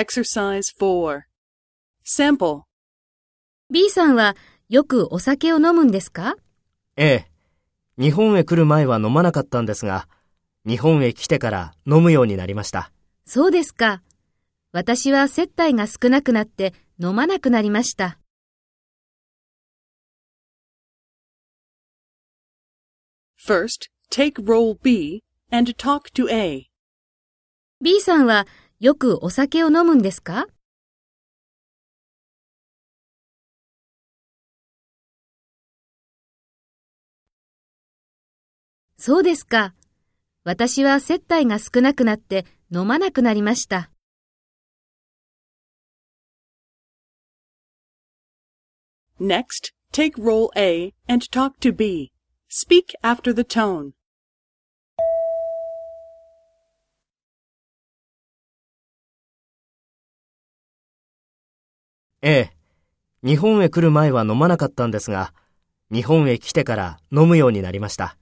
Exercise 4. Sample. B さんはよくお酒を飲むんですか？ええ。日本へ来る前は飲まなかったんですが、日本へ来てから飲むようになりました。そうですか。私は接待が少なくなって飲まなくなりました。First, take role B and talk to A. B さんはよくお酒を飲むんですかそうですか。私は接待が少なくなって飲まなくなりました。Next, take role A and talk to B. Speak after the tone. ええ。日本へ来る前は飲まなかったんですが、日本へ来てから飲むようになりました。